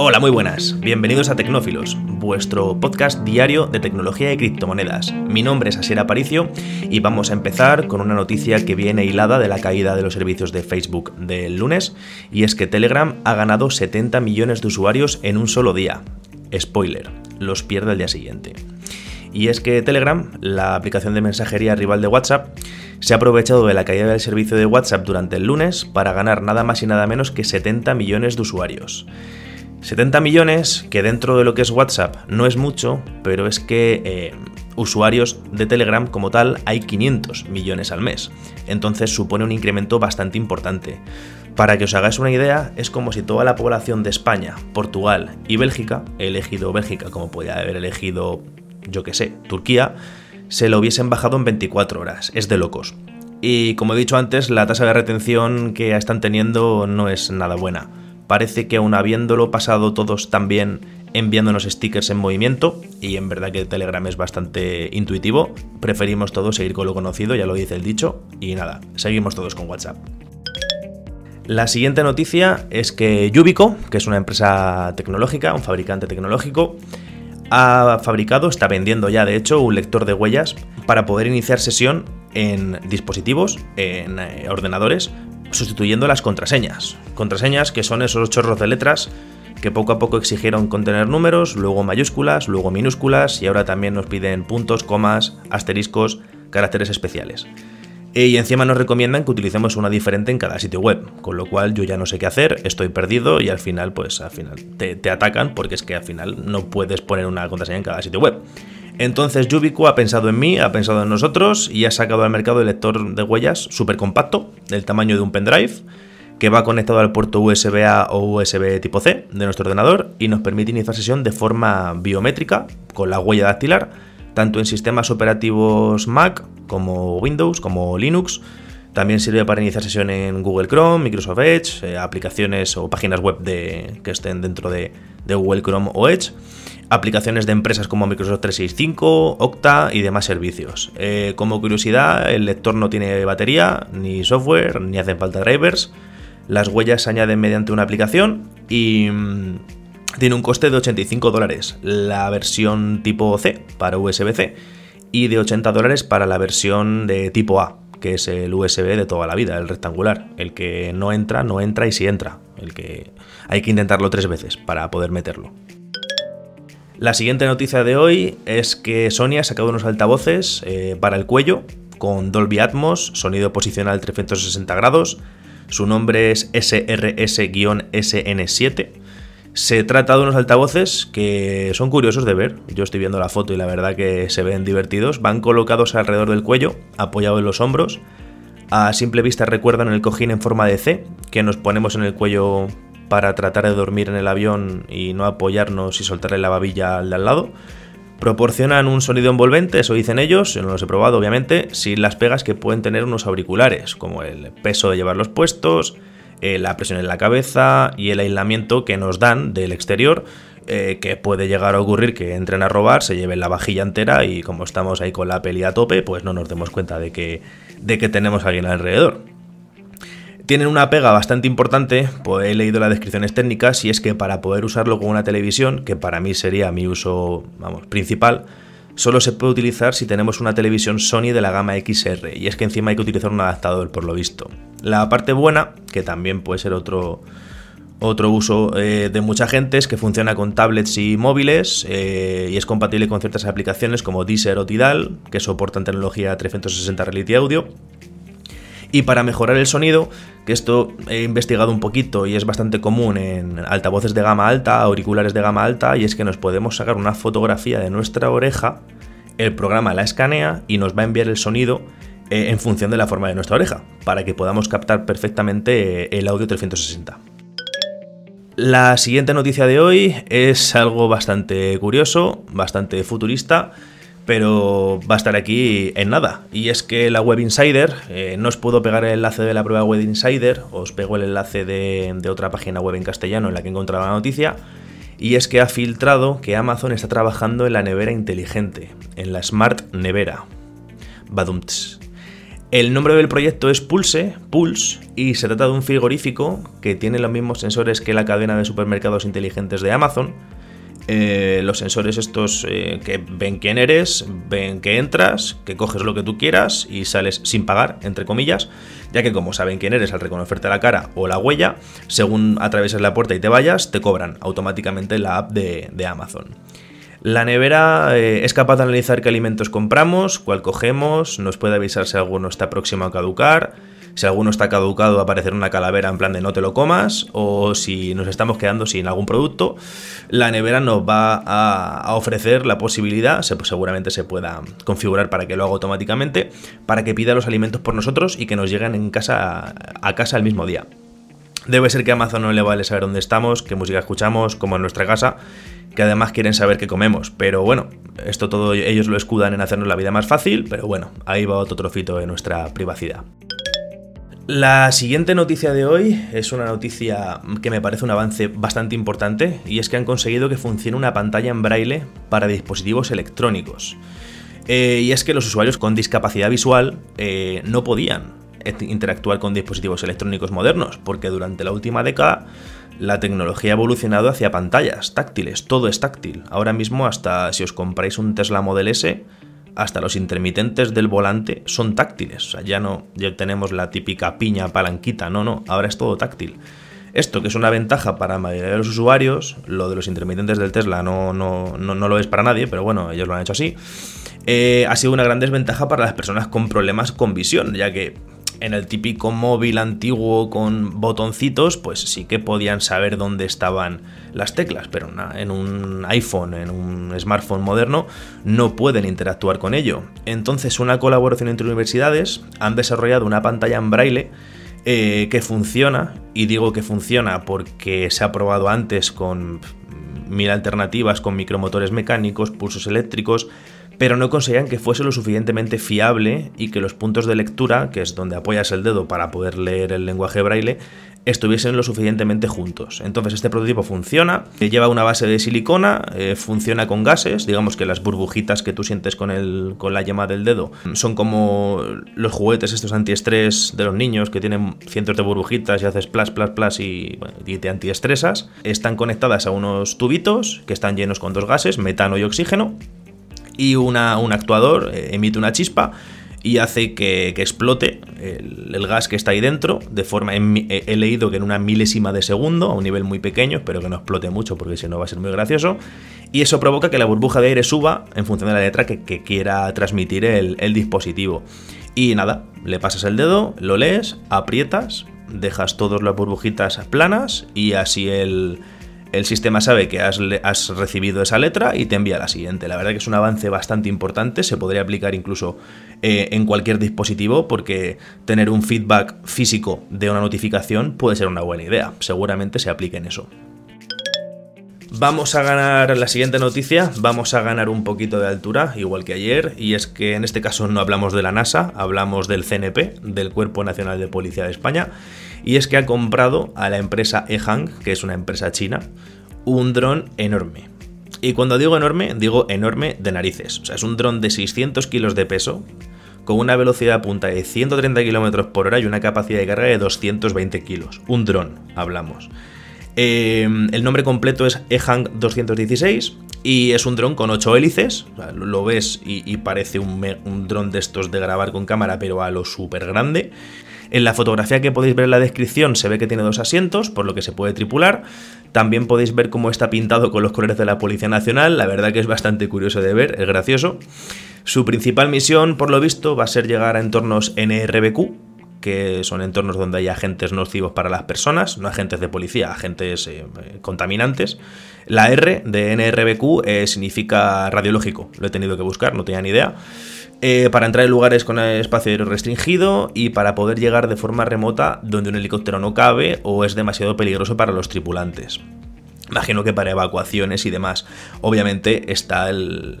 Hola, muy buenas. Bienvenidos a Tecnófilos, vuestro podcast diario de tecnología y criptomonedas. Mi nombre es Asier Aparicio y vamos a empezar con una noticia que viene hilada de la caída de los servicios de Facebook del lunes y es que Telegram ha ganado 70 millones de usuarios en un solo día. Spoiler, los pierde al día siguiente. Y es que Telegram, la aplicación de mensajería rival de WhatsApp, se ha aprovechado de la caída del servicio de WhatsApp durante el lunes para ganar nada más y nada menos que 70 millones de usuarios. 70 millones, que dentro de lo que es WhatsApp no es mucho, pero es que eh, usuarios de Telegram como tal hay 500 millones al mes. Entonces supone un incremento bastante importante. Para que os hagáis una idea, es como si toda la población de España, Portugal y Bélgica, he elegido Bélgica como podía haber elegido, yo que sé, Turquía, se lo hubiesen bajado en 24 horas. Es de locos. Y como he dicho antes, la tasa de retención que están teniendo no es nada buena parece que aún habiéndolo pasado todos también enviándonos stickers en movimiento, y en verdad que Telegram es bastante intuitivo, preferimos todos seguir con lo conocido, ya lo dice el dicho, y nada, seguimos todos con WhatsApp. La siguiente noticia es que Yubico, que es una empresa tecnológica, un fabricante tecnológico, ha fabricado, está vendiendo ya de hecho, un lector de huellas para poder iniciar sesión en dispositivos, en eh, ordenadores, sustituyendo las contraseñas. Contraseñas que son esos chorros de letras que poco a poco exigieron contener números, luego mayúsculas, luego minúsculas y ahora también nos piden puntos, comas, asteriscos, caracteres especiales. Y encima nos recomiendan que utilicemos una diferente en cada sitio web, con lo cual yo ya no sé qué hacer, estoy perdido y al final, pues al final te, te atacan porque es que al final no puedes poner una contraseña en cada sitio web. Entonces Yubico ha pensado en mí, ha pensado en nosotros y ha sacado al mercado el lector de huellas súper compacto, del tamaño de un pendrive, que va conectado al puerto USB-A o USB tipo C de nuestro ordenador y nos permite iniciar sesión de forma biométrica con la huella dactilar, tanto en sistemas operativos Mac como Windows, como Linux. También sirve para iniciar sesión en Google Chrome, Microsoft Edge, eh, aplicaciones o páginas web que estén dentro de, de Google Chrome o Edge aplicaciones de empresas como Microsoft 365, Okta y demás servicios. Eh, como curiosidad, el lector no tiene batería, ni software, ni hacen falta drivers. Las huellas se añaden mediante una aplicación y mm, tiene un coste de 85 dólares la versión tipo C para USB-C y de 80 dólares para la versión de tipo A, que es el USB de toda la vida, el rectangular. El que no entra, no entra y si entra. El que hay que intentarlo tres veces para poder meterlo. La siguiente noticia de hoy es que Sony ha sacado unos altavoces eh, para el cuello con Dolby Atmos, sonido posicional 360 grados. Su nombre es SRS-SN7. Se trata de unos altavoces que son curiosos de ver. Yo estoy viendo la foto y la verdad que se ven divertidos. Van colocados alrededor del cuello, apoyados en los hombros. A simple vista recuerdan el cojín en forma de C que nos ponemos en el cuello para tratar de dormir en el avión y no apoyarnos y soltarle la babilla al de al lado. Proporcionan un sonido envolvente, eso dicen ellos, yo no los he probado obviamente, sin las pegas que pueden tener unos auriculares, como el peso de llevarlos puestos, eh, la presión en la cabeza y el aislamiento que nos dan del exterior, eh, que puede llegar a ocurrir que entren a robar, se lleven la vajilla entera y como estamos ahí con la peli a tope, pues no nos demos cuenta de que, de que tenemos a alguien alrededor. Tienen una pega bastante importante, pues he leído las descripciones técnicas, y es que para poder usarlo con una televisión, que para mí sería mi uso vamos, principal, solo se puede utilizar si tenemos una televisión Sony de la gama XR, y es que encima hay que utilizar un adaptador por lo visto. La parte buena, que también puede ser otro, otro uso eh, de mucha gente es que funciona con tablets y móviles eh, y es compatible con ciertas aplicaciones como Deezer o Tidal, que soportan tecnología 360 Reality Audio y para mejorar el sonido, que esto he investigado un poquito y es bastante común en altavoces de gama alta, auriculares de gama alta, y es que nos podemos sacar una fotografía de nuestra oreja, el programa la escanea y nos va a enviar el sonido eh, en función de la forma de nuestra oreja, para que podamos captar perfectamente eh, el audio 360. La siguiente noticia de hoy es algo bastante curioso, bastante futurista, pero va a estar aquí en nada. Y es que la Web Insider, eh, no os puedo pegar el enlace de la prueba Web Insider, os pego el enlace de, otra página web en castellano en la que he encontrado la noticia, y es que ha filtrado que Amazon está trabajando en la nevera inteligente, en la Smart Nevera. Badumts. El nombre del proyecto es Pulse, Pulse, y se trata de un frigorífico que tiene los mismos sensores que la cadena de supermercados inteligentes de Amazon. Eh, los sensores estos eh, que ven quién eres, ven que entras, que coges lo que tú quieras y sales sin pagar, entre comillas, ya que como saben quién eres al reconocerte la cara o la huella, según atravieses la puerta y te vayas, te cobran automáticamente la app de, Amazon. La nevera eh, es capaz de analizar qué alimentos compramos, cuál cogemos, nos puede avisar si alguno está próximo a caducar, si alguno está caducado va a aparecer una calavera en plan de no te lo comas, o si nos estamos quedando sin algún producto, la nevera nos va a, ofrecer la posibilidad, seguramente se pueda configurar para que lo haga automáticamente, para que pida los alimentos por nosotros y que nos lleguen en casa, a casa el mismo día. Debe ser que a Amazon no le vale saber dónde estamos, qué música escuchamos, como en nuestra casa, que además quieren saber qué comemos. Pero bueno, esto todo ellos lo escudan en hacernos la vida más fácil, pero bueno, ahí va otro trocito de nuestra privacidad. La siguiente noticia de hoy es una noticia que me parece un avance bastante importante y es que han conseguido que funcione una pantalla en braille para dispositivos electrónicos. Eh, y es que los usuarios con discapacidad visual eh, no podían interactuar con dispositivos electrónicos modernos porque durante la última década la tecnología ha evolucionado hacia pantallas táctiles, todo es táctil. Ahora mismo hasta si os compráis un Tesla Model S hasta los intermitentes del volante son táctiles. O sea, ya no ya tenemos la típica piña palanquita, no, no, ahora es todo táctil. Esto, que es una ventaja para la mayoría de los usuarios, lo de los intermitentes del Tesla no, no, no, lo es para nadie, pero bueno, ellos lo han hecho así. Eh, ha sido una gran desventaja para las personas con problemas con visión, ya que en el típico móvil antiguo con botoncitos, pues sí que podían saber dónde estaban las teclas, pero en un iPhone, en un smartphone moderno, no pueden interactuar con ello. Entonces, una colaboración entre universidades han desarrollado una pantalla en braille eh, que funciona, y digo que funciona porque se ha probado antes con mil alternativas, con micromotores mecánicos, pulsos eléctricos, pero no conseguían que fuese lo suficientemente fiable y que los puntos de lectura, que es donde apoyas el dedo para poder leer el lenguaje braille, estuviesen lo suficientemente juntos. Entonces este prototipo funciona, lleva una base de silicona, eh, funciona con gases, digamos que las burbujitas que tú sientes con, el, con la yema del dedo son como los juguetes estos antiestrés de los niños que tienen cientos de burbujitas y haces plas, plas, plas y, y te antiestresas. Están conectadas a unos tubitos que están llenos con dos gases, metano y oxígeno, y un actuador eh, emite una chispa y hace que, explote el, gas que está ahí dentro. De forma, he, leído que en una milésima de segundo, a un nivel muy pequeño, espero que no explote mucho porque si no va a ser muy gracioso. Y eso provoca que la burbuja de aire suba en función de la letra que, quiera transmitir el, el dispositivo. Y nada, le pasas el dedo, lo lees, aprietas, dejas todas las burbujitas planas y así el, el sistema sabe que has, recibido esa letra y te envía la siguiente. La verdad que es un avance bastante importante, se podría aplicar incluso eh, en cualquier dispositivo porque tener un feedback físico de una notificación puede ser una buena idea. Seguramente se aplique en eso. Vamos a ganar la siguiente noticia, vamos a ganar un poquito de altura, igual que ayer, y es que en este caso no hablamos de la NASA, hablamos del CNP, del Cuerpo Nacional de Policía de España, y es que ha comprado a la empresa Ehang, que es una empresa china, un dron enorme. Y cuando digo enorme, digo enorme de narices. O sea, es un dron de 600 kilos de peso, con una velocidad punta de 130 km por hora y una capacidad de carga de 220 kilos. Un dron, hablamos. Em, el nombre completo es Ehang 216 y es un dron con 8 hélices. lo ves y, parece un, un dron de estos de grabar con cámara, pero a lo súper grande. En la fotografía que podéis ver en la descripción se ve que tiene dos asientos, por lo que se puede tripular. También podéis ver cómo está pintado con los colores de la Policía Nacional, la verdad que es bastante curioso de ver, es gracioso. Su principal misión, por lo visto, va a ser llegar a entornos NRBQ, que son entornos donde hay agentes nocivos para las personas, no agentes de policía, agentes eh, contaminantes. La R de NRBQ eh, significa radiológico, lo he tenido que buscar, no tenía ni idea. Eh, para entrar en lugares con espacio aéreo restringido y para poder llegar de forma remota donde un helicóptero no cabe o es demasiado peligroso para los tripulantes. Imagino que para evacuaciones y demás. Obviamente está el,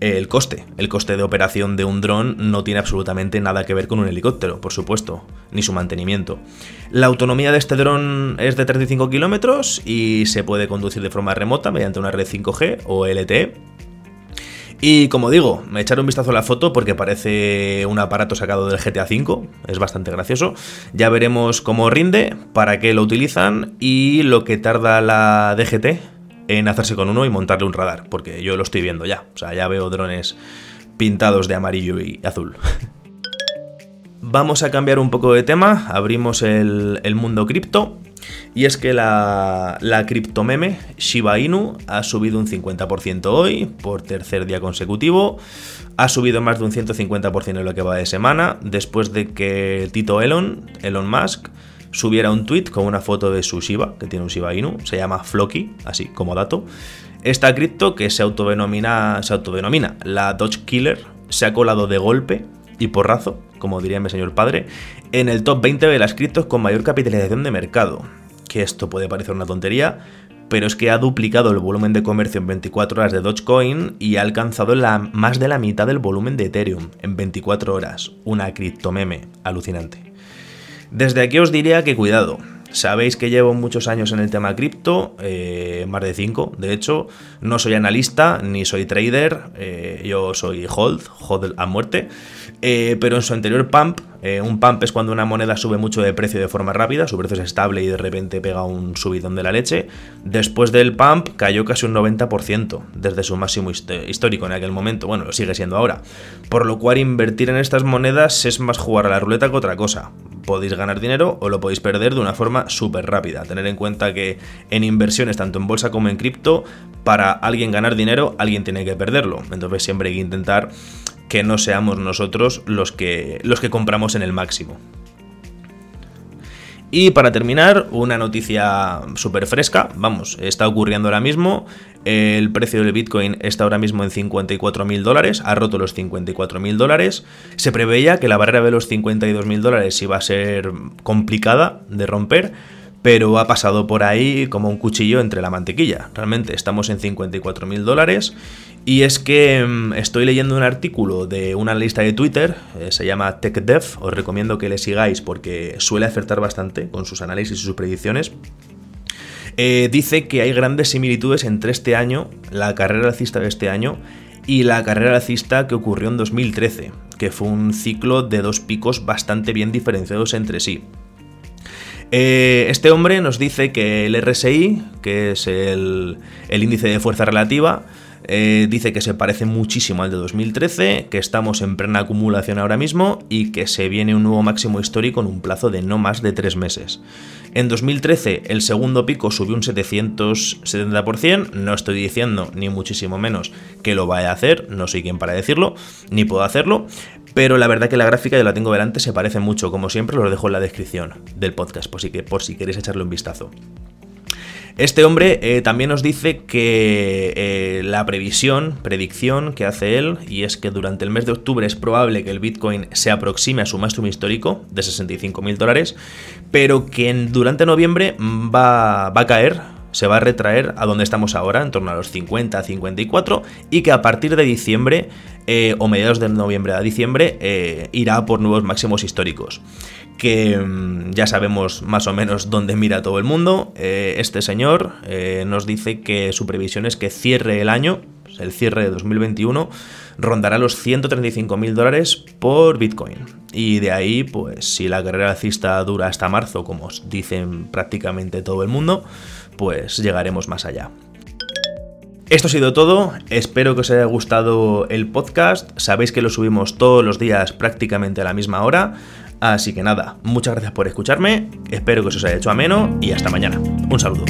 el coste. El coste de operación de un dron no tiene absolutamente nada que ver con un helicóptero, por supuesto, ni su mantenimiento. La autonomía de este dron es de 35 kilómetros y se puede conducir de forma remota mediante una red 5G o LTE Y como digo, me echaré un vistazo a la foto porque parece un aparato sacado del GTA V, es bastante gracioso. Ya veremos cómo rinde, para qué lo utilizan y lo que tarda la DGT en hacerse con uno y montarle un radar, porque yo lo estoy viendo ya, o sea, ya veo drones pintados de amarillo y azul. Vamos a cambiar un poco de tema, abrimos el, mundo cripto. Y es que la, la criptomeme Shiba Inu ha subido un 50% hoy, por tercer día consecutivo. Ha subido más de un 150% en lo que va de semana, después de que Tito Elon, Elon Musk, subiera un tweet con una foto de su Shiba, que tiene un Shiba Inu, se llama Floki, así como dato. Esta cripto, que se autodenomina, se autodenomina la Dodge Killer, se ha colado de golpe y porrazo, como diría mi señor padre, en el top 20 de las criptos con mayor capitalización de mercado. Que esto puede parecer una tontería, pero es que ha duplicado el volumen de comercio en 24 horas de Dogecoin y ha alcanzado la, más de la mitad del volumen de Ethereum en 24 horas. Una criptomeme alucinante. Desde aquí os diría que cuidado, Sabéis que llevo muchos años en el tema cripto, eh, más de 5, de hecho. No soy analista ni soy trader, eh, yo soy hold, hold a muerte. Eh, pero en su anterior pump, un pump es cuando una moneda sube mucho de precio de forma rápida, su precio es estable y de repente pega un subidón de la leche. Después del pump cayó casi un 90% desde su máximo histórico en aquel momento, bueno, lo sigue siendo ahora. Por lo cual invertir en estas monedas es más jugar a la ruleta que otra cosa podéis ganar dinero o lo podéis perder de una forma súper rápida. Tener en cuenta que en inversiones, tanto en bolsa como en cripto, para alguien ganar dinero, alguien tiene que perderlo. Entonces siempre hay que intentar que no seamos nosotros los que, los que compramos en el máximo. Y para terminar, una noticia súper fresca, vamos, está ocurriendo ahora mismo. El precio del Bitcoin está ahora mismo en 54 mil dólares, ha roto los 54 mil dólares. Se preveía que la barrera de los 52 mil dólares iba a ser complicada de romper, pero ha pasado por ahí como un cuchillo entre la mantequilla. Realmente estamos en 54 mil dólares y es que mm, estoy leyendo un artículo de una lista de Twitter, eh, se llama TechDev, os recomiendo que le sigáis porque suele acertar bastante con sus análisis y sus predicciones. Eh, dice que hay grandes similitudes entre este año, la carrera alcista de este año, y la carrera alcista que ocurrió en 2013, que fue un ciclo de dos picos bastante bien diferenciados entre sí. Eh, este hombre nos dice que el RSI, que es el índice de fuerza relativa, eh, dice que se parece muchísimo al de 2013, que estamos en plena acumulación ahora mismo y que se viene un nuevo máximo histórico en un plazo de no más de tres meses. En 2013 el segundo pico subió un 770%, no estoy diciendo ni muchísimo menos que lo vaya a hacer, no soy quien para decirlo, ni puedo hacerlo, pero la verdad que la gráfica, ya la tengo delante, se parece mucho, como siempre lo dejo en la descripción del podcast, por si, por si queréis echarle un vistazo. Este hombre eh, también nos dice que eh, la previsión, predicción que hace él, y es que durante el mes de octubre es probable que el Bitcoin se aproxime a su máximo histórico de 65 mil dólares, pero que durante noviembre va, va a caer se va a retraer a donde estamos ahora, en torno a los 50, 54, y que a partir de diciembre, eh, o mediados de noviembre a diciembre, irá por nuevos máximos históricos que mm, ya sabemos más o menos dónde mira todo el mundo. Eh, este señor eh, nos dice que su previsión es que cierre el año, el cierre de 2021, rondará los 135 mil dólares por Bitcoin. Y de ahí, pues si la carrera alcista dura hasta marzo, como dicen prácticamente todo el mundo, pues llegaremos más allá. Esto ha sido todo, espero que os haya gustado el podcast, sabéis que lo subimos todos los días prácticamente a la misma hora, Así que nada, muchas gracias por escucharme, espero que os haya hecho ameno y hasta mañana. Un saludo.